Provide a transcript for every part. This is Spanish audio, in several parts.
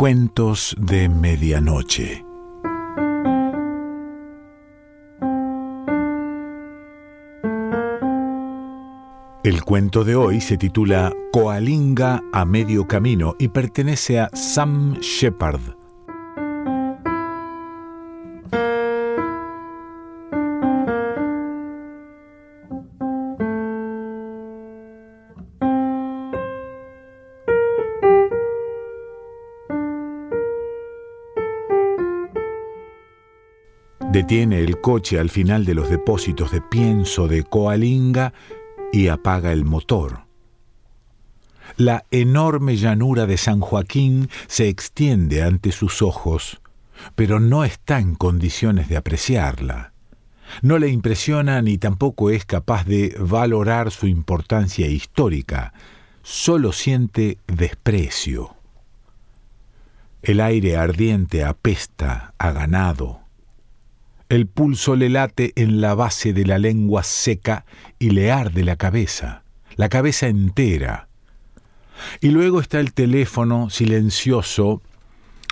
Cuentos de Medianoche. El cuento de hoy se titula Coalinga a medio camino y pertenece a Sam Shepard. Detiene el coche al final de los depósitos de pienso de Coalinga y apaga el motor. La enorme llanura de San Joaquín se extiende ante sus ojos, pero no está en condiciones de apreciarla. No le impresiona ni tampoco es capaz de valorar su importancia histórica, solo siente desprecio. El aire ardiente apesta a ganado, el pulso le late en la base de la lengua seca y le arde la cabeza, la cabeza entera. Y luego está el teléfono silencioso,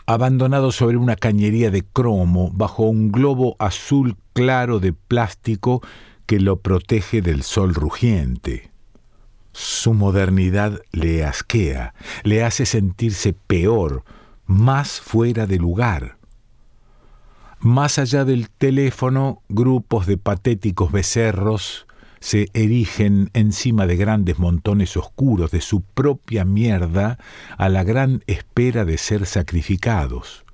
abandonado sobre una cañería de cromo bajo un globo azul claro de plástico que lo protege del sol rugiente. Su modernidad le asquea, le hace sentirse peor, más fuera de lugar. Más allá del teléfono, grupos de patéticos becerros se erigen encima de grandes montones oscuros de su propia mierda a la gran espera de ser sacrificados.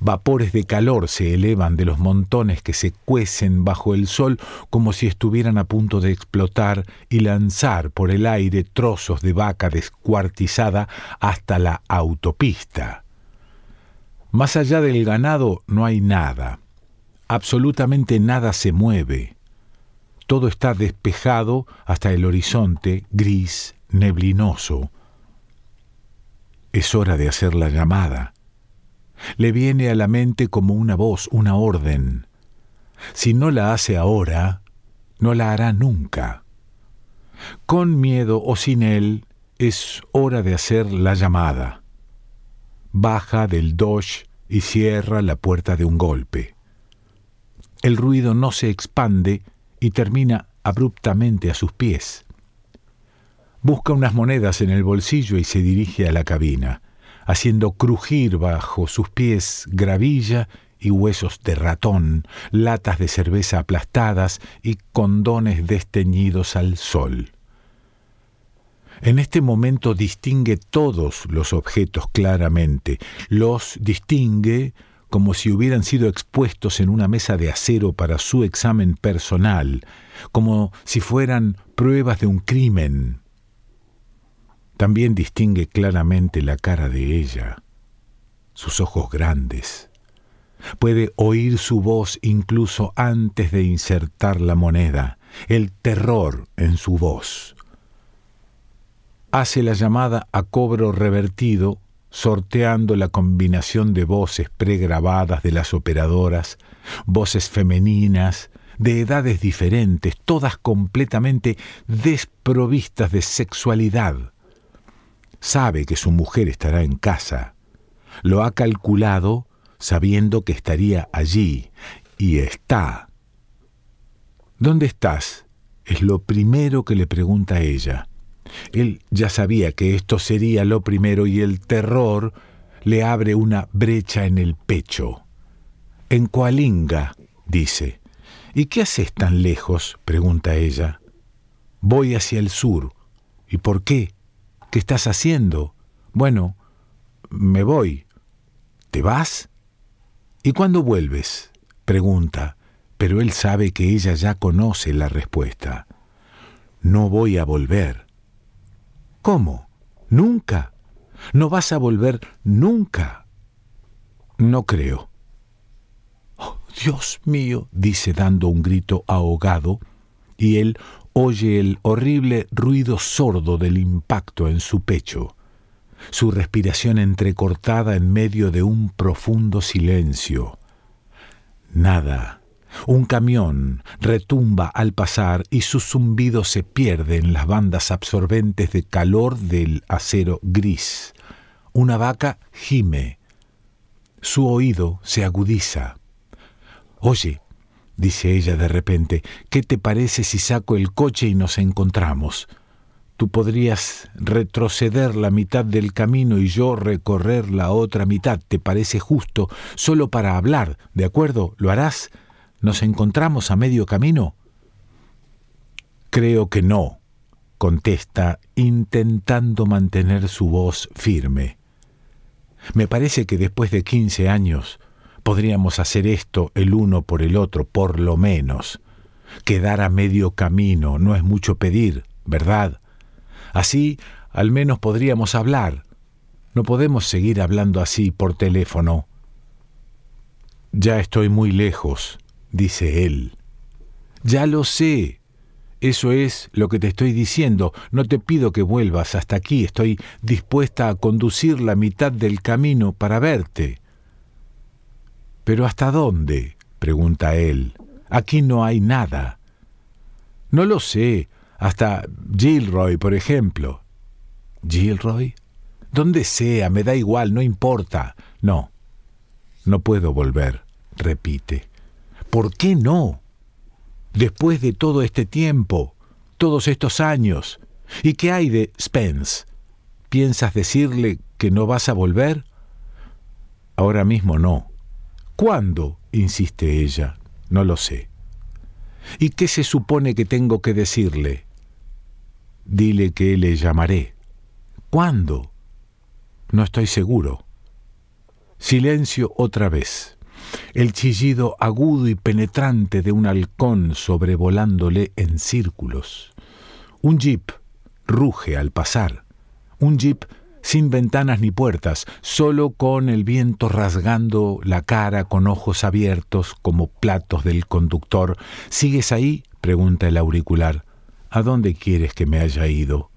Vapores de calor se elevan de los montones que se cuecen bajo el sol como si estuvieran a punto de explotar y lanzar por el aire trozos de vaca descuartizada hasta la autopista. Más allá del ganado no hay nada. Absolutamente nada se mueve. Todo está despejado hasta el horizonte, gris, neblinoso. Es hora de hacer la llamada. Le viene a la mente como una voz, una orden. Si no la hace ahora, no la hará nunca. Con miedo o sin él, es hora de hacer la llamada baja del Dodge y cierra la puerta de un golpe. El ruido no se expande y termina abruptamente a sus pies. Busca unas monedas en el bolsillo y se dirige a la cabina, haciendo crujir bajo sus pies gravilla y huesos de ratón, latas de cerveza aplastadas y condones desteñidos al sol. En este momento distingue todos los objetos claramente, los distingue como si hubieran sido expuestos en una mesa de acero para su examen personal, como si fueran pruebas de un crimen. También distingue claramente la cara de ella, sus ojos grandes. Puede oír su voz incluso antes de insertar la moneda, el terror en su voz hace la llamada a cobro revertido, sorteando la combinación de voces pregrabadas de las operadoras, voces femeninas, de edades diferentes, todas completamente desprovistas de sexualidad. Sabe que su mujer estará en casa. Lo ha calculado sabiendo que estaría allí, y está. ¿Dónde estás? Es lo primero que le pregunta ella. Él ya sabía que esto sería lo primero y el terror le abre una brecha en el pecho. En Coalinga, dice. ¿Y qué haces tan lejos? pregunta ella. Voy hacia el sur. ¿Y por qué? ¿Qué estás haciendo? Bueno, me voy. ¿Te vas? ¿Y cuándo vuelves? pregunta, pero él sabe que ella ya conoce la respuesta. No voy a volver. ¿Cómo? Nunca. No vas a volver nunca. No creo. Oh, Dios mío, dice dando un grito ahogado, y él oye el horrible ruido sordo del impacto en su pecho, su respiración entrecortada en medio de un profundo silencio. Nada, un camión retumba al pasar y su zumbido se pierde en las bandas absorbentes de calor del acero gris. Una vaca gime. Su oído se agudiza. Oye, dice ella de repente, ¿qué te parece si saco el coche y nos encontramos? Tú podrías retroceder la mitad del camino y yo recorrer la otra mitad. ¿Te parece justo? Solo para hablar, ¿de acuerdo? ¿Lo harás? ¿Nos encontramos a medio camino? Creo que no, contesta, intentando mantener su voz firme. Me parece que después de quince años podríamos hacer esto el uno por el otro, por lo menos. Quedar a medio camino no es mucho pedir, ¿verdad? Así al menos podríamos hablar. No podemos seguir hablando así por teléfono. Ya estoy muy lejos, dice él. Ya lo sé. Eso es lo que te estoy diciendo. No te pido que vuelvas hasta aquí. Estoy dispuesta a conducir la mitad del camino para verte. ¿Pero hasta dónde? pregunta él. Aquí no hay nada. No lo sé. Hasta Gilroy, por ejemplo. ¿Gilroy? Donde sea, me da igual, no importa. No, no puedo volver, repite. ¿Por qué no? Después de todo este tiempo, todos estos años. ¿Y qué hay de Spence? ¿Piensas decirle que no vas a volver? Ahora mismo no. ¿Cuándo? insiste ella. No lo sé. ¿Y qué se supone que tengo que decirle? Dile que le llamaré. ¿Cuándo? No estoy seguro. Silencio otra vez. El chillido agudo y penetrante de un halcón sobrevolándole en círculos. Un jeep ruge al pasar. Un jeep sin ventanas ni puertas, solo con el viento rasgando la cara con ojos abiertos como platos del conductor. ¿Sigues ahí? pregunta el auricular. ¿A dónde quieres que me haya ido?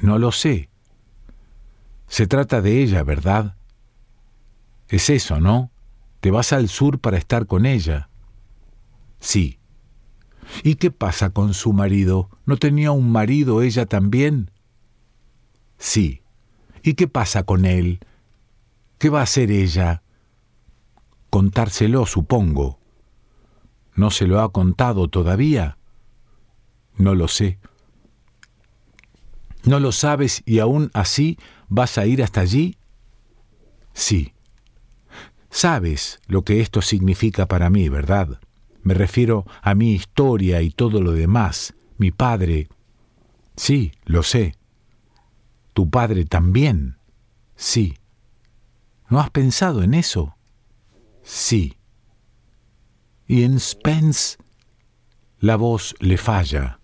No lo sé. Se trata de ella, ¿verdad? Es eso, ¿no? Te vas al sur para estar con ella. Sí. ¿Y qué pasa con su marido? ¿No tenía un marido ella también? Sí. ¿Y qué pasa con él? ¿Qué va a hacer ella? Contárselo, supongo. ¿No se lo ha contado todavía? No lo sé. ¿No lo sabes y aún así vas a ir hasta allí? Sí. Sabes lo que esto significa para mí, ¿verdad? Me refiero a mi historia y todo lo demás. Mi padre. Sí, lo sé. ¿Tu padre también? Sí. ¿No has pensado en eso? Sí. ¿Y en Spence? La voz le falla.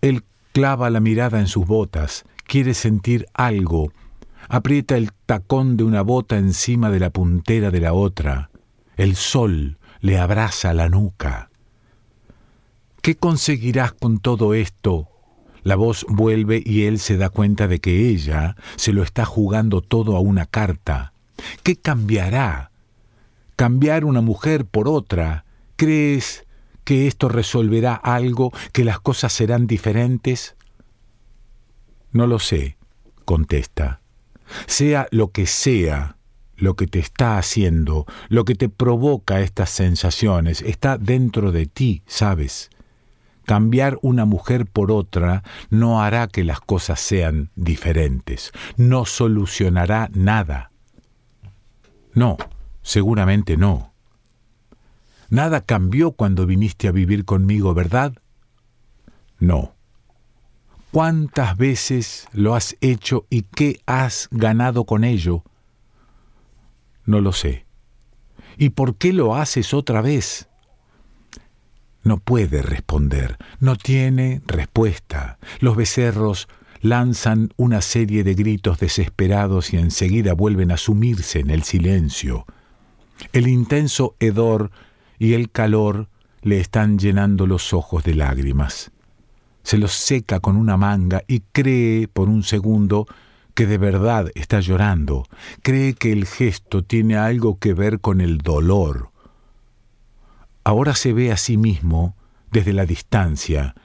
Él clava la mirada en sus botas, quiere sentir algo, aprieta el tacón de una bota encima de la puntera de la otra. El sol le abraza la nuca. ¿Qué conseguirás con todo esto? La voz vuelve y él se da cuenta de que ella se lo está jugando todo a una carta. ¿Qué cambiará? ¿Cambiar una mujer por otra? ¿Crees que esto resolverá algo, que las cosas serán diferentes? No lo sé, contesta. Sea lo que sea lo que te está haciendo, lo que te provoca estas sensaciones, está dentro de ti, ¿sabes? Cambiar una mujer por otra no hará que las cosas sean diferentes, no solucionará nada. No, seguramente no. Nada cambió cuando viniste a vivir conmigo, ¿verdad? No. ¿Cuántas veces lo has hecho y qué has ganado con ello? No lo sé. ¿Y por qué lo haces otra vez? No puede responder, no tiene respuesta. Los becerros lanzan una serie de gritos desesperados y enseguida vuelven a sumirse en el silencio. El intenso hedor y el calor le están llenando los ojos de lágrimas. Se los seca con una manga y cree por un segundo que de verdad está llorando, cree que el gesto tiene algo que ver con el dolor. Ahora se ve a sí mismo desde la distancia,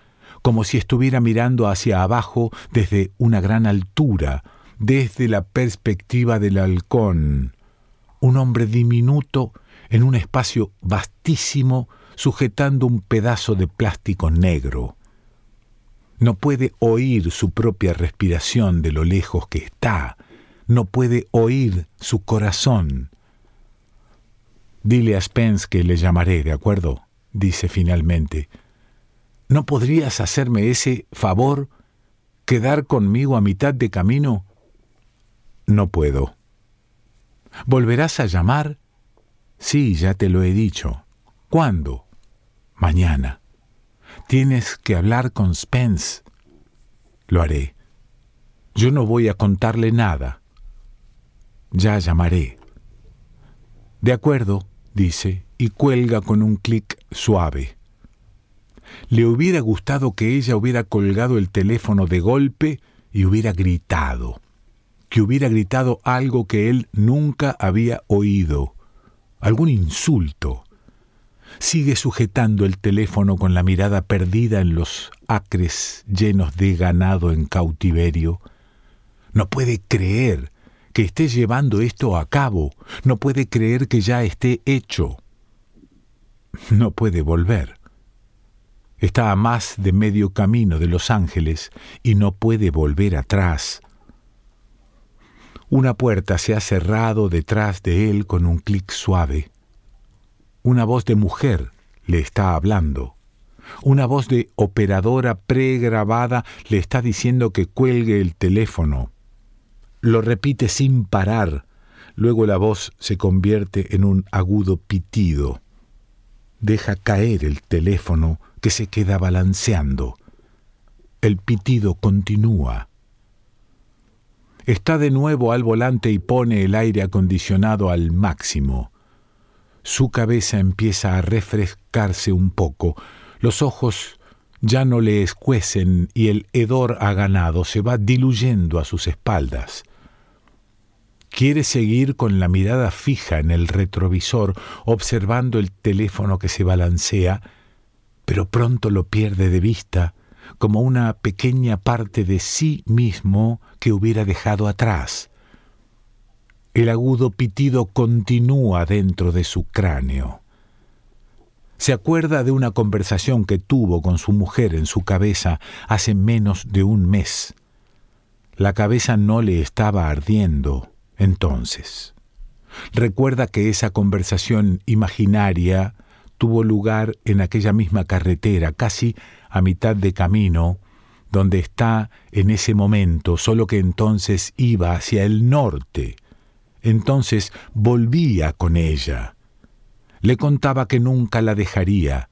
como si estuviera mirando hacia abajo desde una gran altura, desde la perspectiva del halcón, un hombre diminuto en un espacio vastísimo sujetando un pedazo de plástico negro. No puede oír su propia respiración de lo lejos que está, no puede oír su corazón. Dile a Spence que le llamaré, ¿de acuerdo? dice finalmente. ¿No podrías hacerme ese favor? ¿Quedar conmigo a mitad de camino? No puedo. ¿Volverás a llamar? Sí, ya te lo he dicho. ¿Cuándo? Mañana. Tienes que hablar con Spence. Lo haré. Yo no voy a contarle nada. Ya llamaré. De acuerdo, dice, y cuelga con un clic suave. Le hubiera gustado que ella hubiera colgado el teléfono de golpe y hubiera gritado, que hubiera gritado algo que él nunca había oído, algún insulto. Sigue sujetando el teléfono con la mirada perdida en los acres llenos de ganado en cautiverio. No puede creer que esté llevando esto a cabo, no puede creer que ya esté hecho. No puede volver. Está a más de medio camino de Los Ángeles y no puede volver atrás. Una puerta se ha cerrado detrás de él con un clic suave. Una voz de mujer le está hablando. Una voz de operadora pregrabada le está diciendo que cuelgue el teléfono. Lo repite sin parar. Luego la voz se convierte en un agudo pitido. Deja caer el teléfono que se queda balanceando. El pitido continúa. Está de nuevo al volante y pone el aire acondicionado al máximo. Su cabeza empieza a refrescarse un poco, los ojos ya no le escuecen y el hedor a ganado se va diluyendo a sus espaldas. Quiere seguir con la mirada fija en el retrovisor, observando el teléfono que se balancea, pero pronto lo pierde de vista como una pequeña parte de sí mismo que hubiera dejado atrás. El agudo pitido continúa dentro de su cráneo. Se acuerda de una conversación que tuvo con su mujer en su cabeza hace menos de un mes. La cabeza no le estaba ardiendo entonces. Recuerda que esa conversación imaginaria tuvo lugar en aquella misma carretera, casi a mitad de camino, donde está en ese momento, solo que entonces iba hacia el norte. Entonces volvía con ella. Le contaba que nunca la dejaría,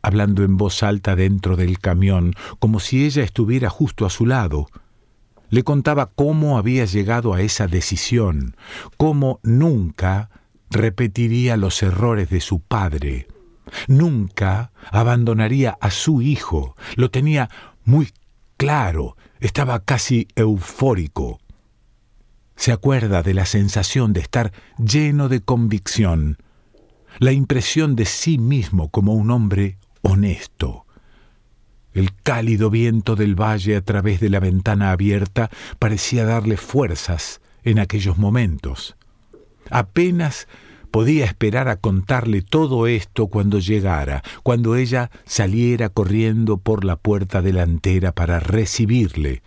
hablando en voz alta dentro del camión, como si ella estuviera justo a su lado. Le contaba cómo había llegado a esa decisión, cómo nunca repetiría los errores de su padre, Nunca abandonaría a su hijo. Lo tenía muy claro. Estaba casi eufórico. Se acuerda de la sensación de estar lleno de convicción, la impresión de sí mismo como un hombre honesto. El cálido viento del valle a través de la ventana abierta parecía darle fuerzas en aquellos momentos. Apenas podía esperar a contarle todo esto cuando llegara, cuando ella saliera corriendo por la puerta delantera para recibirle.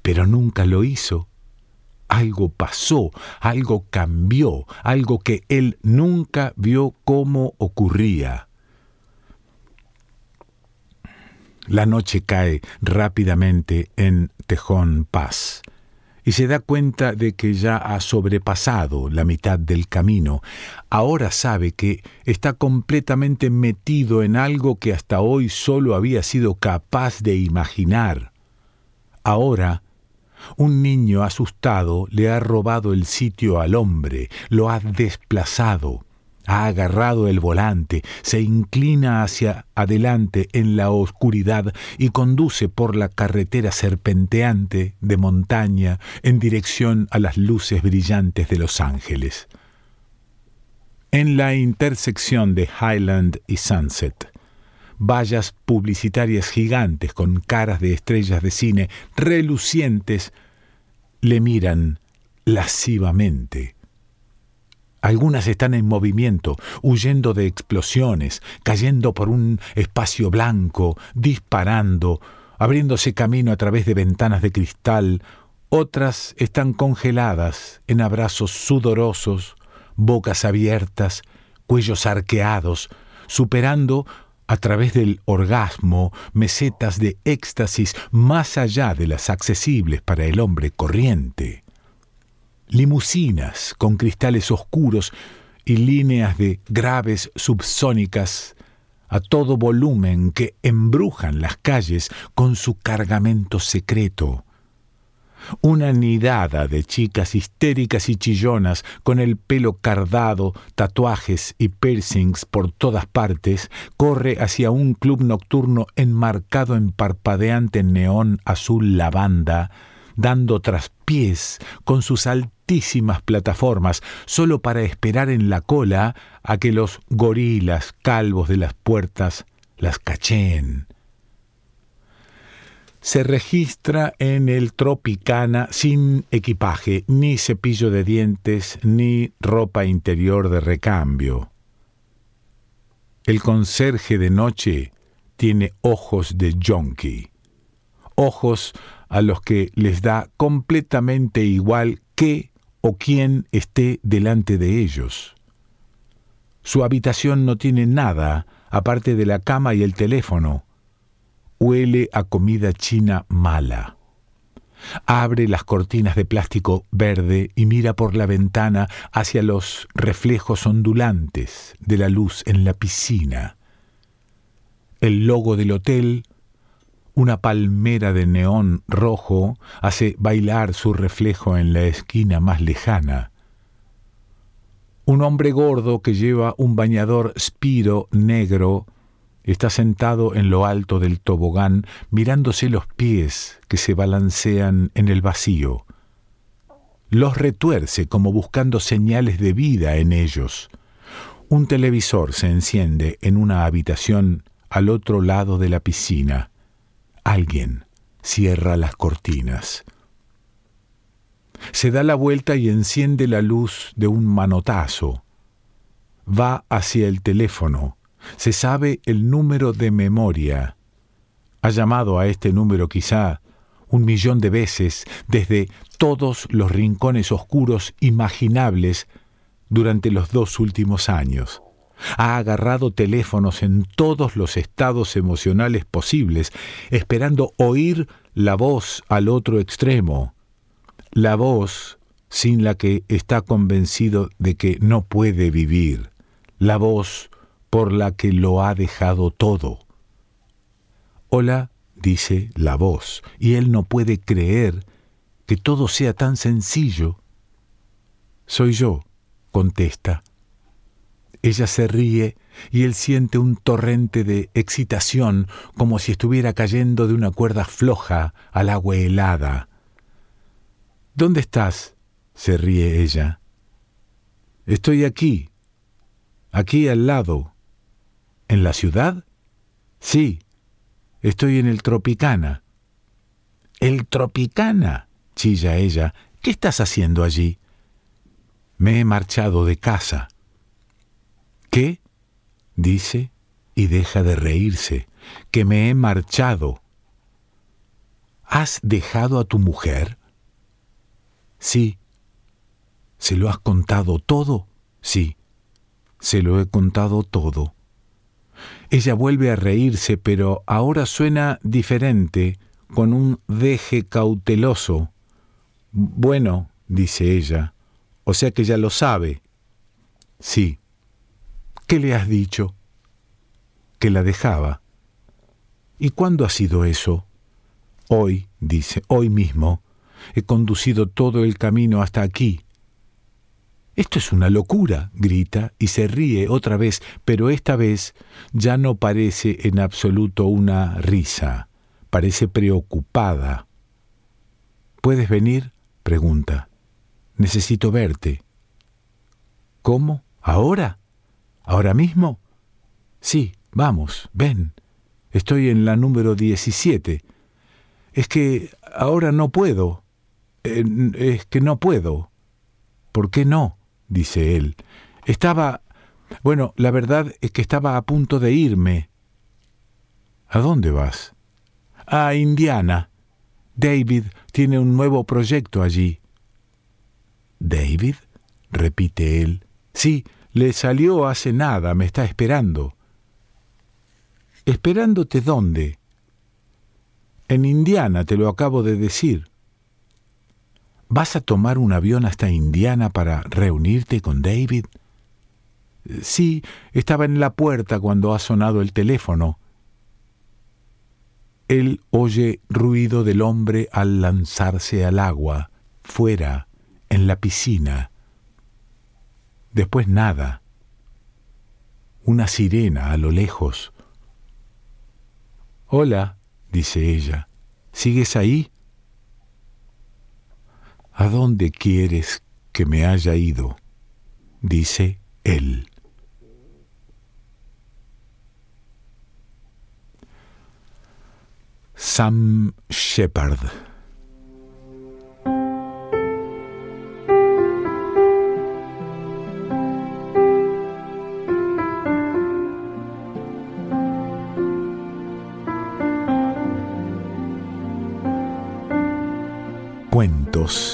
Pero nunca lo hizo. Algo pasó, algo cambió, algo que él nunca vio cómo ocurría. La noche cae rápidamente en Tejón Paz y se da cuenta de que ya ha sobrepasado la mitad del camino. Ahora sabe que está completamente metido en algo que hasta hoy solo había sido capaz de imaginar. Ahora, un niño asustado le ha robado el sitio al hombre, lo ha desplazado, ha agarrado el volante, se inclina hacia adelante en la oscuridad y conduce por la carretera serpenteante de montaña en dirección a las luces brillantes de Los Ángeles. En la intersección de Highland y Sunset, vallas publicitarias gigantes con caras de estrellas de cine relucientes le miran lascivamente. Algunas están en movimiento, huyendo de explosiones, cayendo por un espacio blanco, disparando, abriéndose camino a través de ventanas de cristal. Otras están congeladas en abrazos sudorosos, bocas abiertas, cuellos arqueados, superando a través del orgasmo mesetas de éxtasis más allá de las accesibles para el hombre corriente limusinas con cristales oscuros y líneas de graves subsónicas a todo volumen que embrujan las calles con su cargamento secreto. Una nidada de chicas histéricas y chillonas con el pelo cardado, tatuajes y piercings por todas partes, corre hacia un club nocturno enmarcado en parpadeante neón azul lavanda, dando traspiés con sus altísimas plataformas, solo para esperar en la cola a que los gorilas calvos de las puertas las cacheen. Se registra en el Tropicana sin equipaje, ni cepillo de dientes, ni ropa interior de recambio. El conserje de noche tiene ojos de jonqui, ojos a los que les da completamente igual qué o quién esté delante de ellos. Su habitación no tiene nada aparte de la cama y el teléfono. Huele a comida china mala. Abre las cortinas de plástico verde y mira por la ventana hacia los reflejos ondulantes de la luz en la piscina. El logo del hotel una palmera de neón rojo hace bailar su reflejo en la esquina más lejana. Un hombre gordo que lleva un bañador spiro negro está sentado en lo alto del tobogán mirándose los pies que se balancean en el vacío. Los retuerce como buscando señales de vida en ellos. Un televisor se enciende en una habitación al otro lado de la piscina. Alguien cierra las cortinas. Se da la vuelta y enciende la luz de un manotazo. Va hacia el teléfono. Se sabe el número de memoria. Ha llamado a este número quizá un millón de veces desde todos los rincones oscuros imaginables durante los dos últimos años. Ha agarrado teléfonos en todos los estados emocionales posibles, esperando oír la voz al otro extremo, la voz sin la que está convencido de que no puede vivir, la voz por la que lo ha dejado todo. Hola, dice la voz, y él no puede creer que todo sea tan sencillo. Soy yo, contesta. Ella se ríe y él siente un torrente de excitación como si estuviera cayendo de una cuerda floja al agua helada. ¿Dónde estás? se ríe ella. Estoy aquí, aquí al lado. ¿En la ciudad? Sí, estoy en el Tropicana. ¿El Tropicana? chilla ella. ¿Qué estás haciendo allí? Me he marchado de casa. ¿Qué? dice y deja de reírse, que me he marchado. ¿Has dejado a tu mujer? Sí. ¿Se lo has contado todo? Sí. Se lo he contado todo. Ella vuelve a reírse, pero ahora suena diferente, con un deje cauteloso. Bueno, dice ella, o sea que ya lo sabe. Sí. ¿Qué le has dicho? Que la dejaba. ¿Y cuándo ha sido eso? Hoy, dice, hoy mismo, he conducido todo el camino hasta aquí. Esto es una locura, grita y se ríe otra vez, pero esta vez ya no parece en absoluto una risa, parece preocupada. ¿Puedes venir? pregunta. Necesito verte. ¿Cómo? ¿Ahora? ¿Ahora mismo? Sí, vamos, ven. Estoy en la número 17. Es que ahora no puedo. es que no puedo. ¿Por qué no? Dice él. Estaba... Bueno, la verdad es que estaba a punto de irme. ¿A dónde vas? A Indiana. David tiene un nuevo proyecto allí. ¿David? repite él. Sí, le salió hace nada, me está esperando. ¿Esperándote dónde? En Indiana, te lo acabo de decir. ¿Vas a tomar un avión hasta Indiana para reunirte con David? Sí, estaba en la puerta cuando ha sonado el teléfono. Él oye ruido del hombre al lanzarse al agua, fuera, en la piscina. Después nada. Una sirena a lo lejos. Hola, dice ella. ¿Sigues ahí? ¿A dónde quieres que me haya ido? dice él. Sam Shepard Cuentos